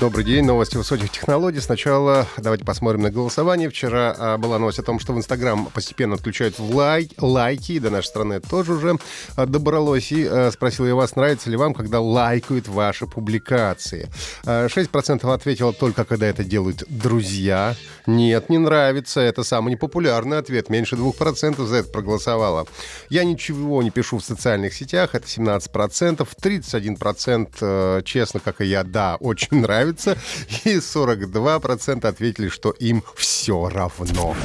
Добрый день, новости высоких технологий. Сначала давайте посмотрим на голосование. Вчера а, была новость о том, что в Инстаграм постепенно отключают лай, лайки, до нашей страны тоже уже а, добралось. И а, спросил я вас, нравится ли вам, когда лайкают ваши публикации. А, 6% ответило только, когда это делают друзья. Нет, не нравится. Это самый непопулярный ответ. Меньше 2% за это проголосовало. Я ничего не пишу в социальных сетях. Это 17%. 31% э, честно, как и я, да, очень нравится нравится, и 42% ответили, что им все равно.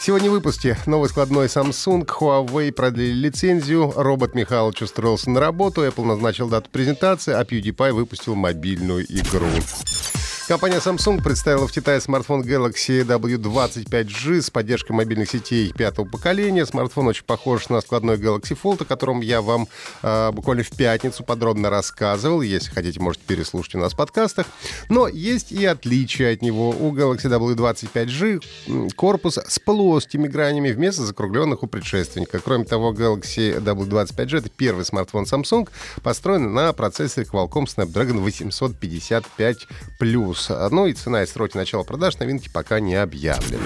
Сегодня в выпуске новый складной Samsung, Huawei продлили лицензию, робот Михалыч устроился на работу, Apple назначил дату презентации, а PewDiePie выпустил мобильную игру. Компания Samsung представила в Китае смартфон Galaxy W25G с поддержкой мобильных сетей пятого поколения. Смартфон очень похож на складной Galaxy Fold, о котором я вам э, буквально в пятницу подробно рассказывал. Если хотите, можете переслушать у нас в подкастах. Но есть и отличия от него. У Galaxy W25G корпус с плоскими гранями вместо закругленных у предшественника. Кроме того, Galaxy W25G — это первый смартфон Samsung, построенный на процессоре Qualcomm Snapdragon 855+. Ну и цена и сроки начала продаж новинки пока не объявлены.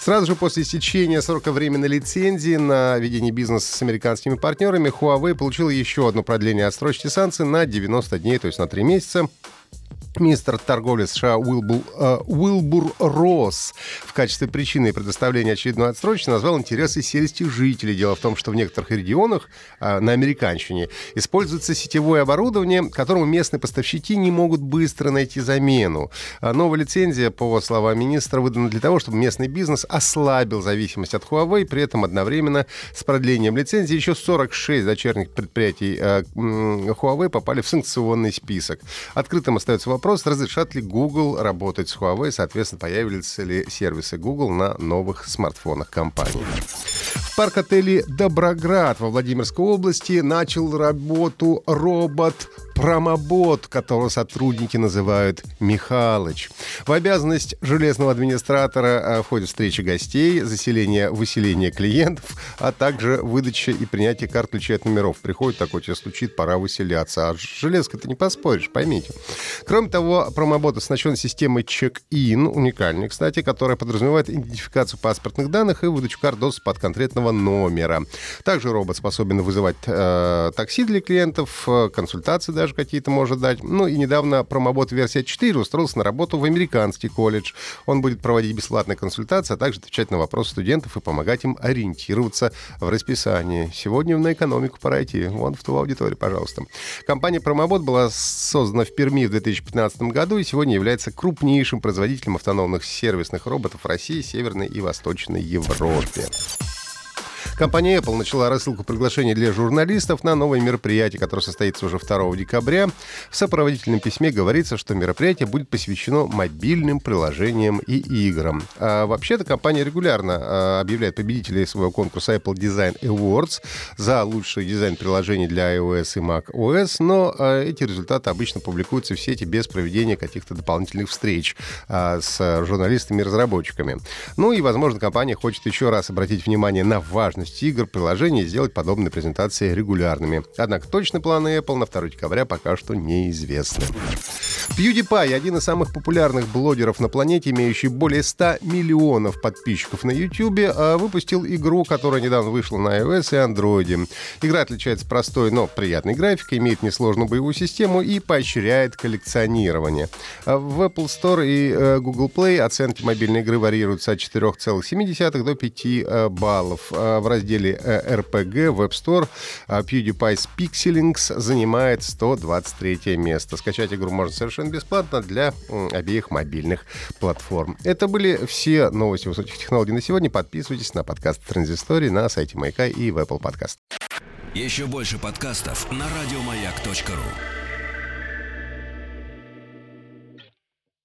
Сразу же после истечения срока временной лицензии на ведение бизнеса с американскими партнерами Huawei получила еще одно продление отсрочки санкций на 90 дней, то есть на 3 месяца. Министр торговли США Уилбур, э, Уилбур Росс в качестве причины предоставления очередной отсрочки назвал интересы сельских жителей. Дело в том, что в некоторых регионах э, на американщине используется сетевое оборудование, которому местные поставщики не могут быстро найти замену. А новая лицензия, по словам министра, выдана для того, чтобы местный бизнес ослабил зависимость от Huawei, при этом одновременно с продлением лицензии еще 46 дочерних предприятий э, Huawei попали в санкционный список. Открытым остается вопрос, вопрос, разрешат ли Google работать с Huawei, соответственно, появятся ли сервисы Google на новых смартфонах компании. В парк-отеле «Доброград» во Владимирской области начал работу робот промобот, которого сотрудники называют Михалыч. В обязанность железного администратора входит встреча гостей, заселение, выселение клиентов, а также выдача и принятие карт ключей от номеров. Приходит такой, тебе стучит, пора выселяться. А железка ты не поспоришь, поймите. Кроме того, промобот оснащен системой чек-ин, уникальной, кстати, которая подразумевает идентификацию паспортных данных и выдачу карт доступа от конкретного номера. Также робот способен вызывать э, такси для клиентов, э, консультации даже какие-то может дать. Ну и недавно промобот версия 4 устроился на работу в американский колледж. Он будет проводить бесплатные консультации, а также отвечать на вопросы студентов и помогать им ориентироваться в расписании. Сегодня на экономику пора идти. Вон в ту аудиторию, пожалуйста. Компания Промобот была создана в Перми в 2015 году и сегодня является крупнейшим производителем автономных сервисных роботов России, Северной и Восточной Европе. Компания Apple начала рассылку приглашений для журналистов на новое мероприятие, которое состоится уже 2 декабря. В сопроводительном письме говорится, что мероприятие будет посвящено мобильным приложениям и играм. А вообще-то компания регулярно а, объявляет победителей своего конкурса Apple Design Awards за лучший дизайн приложений для iOS и macOS, но а, эти результаты обычно публикуются в сети без проведения каких-то дополнительных встреч а, с журналистами и разработчиками. Ну и, возможно, компания хочет еще раз обратить внимание на важность возможность игр, приложений сделать подобные презентации регулярными. Однако точные планы Apple на 2 декабря пока что неизвестны. PewDiePie, один из самых популярных блогеров на планете, имеющий более 100 миллионов подписчиков на YouTube, а, выпустил игру, которая недавно вышла на iOS и Android. Игра отличается простой, но приятной графикой, имеет несложную боевую систему и поощряет коллекционирование. А, в Apple Store и э, Google Play оценки мобильной игры варьируются от 4,7 до 5 э, баллов. А, в разделе RPG в App Store PewDiePie's Pixelings занимает 123 место. Скачать игру можно совершенно бесплатно для обеих мобильных платформ. Это были все новости высоких технологий на сегодня. Подписывайтесь на подкаст Транзистории на сайте Маяка и в Apple Podcast. Еще больше подкастов на радиомаяк.ру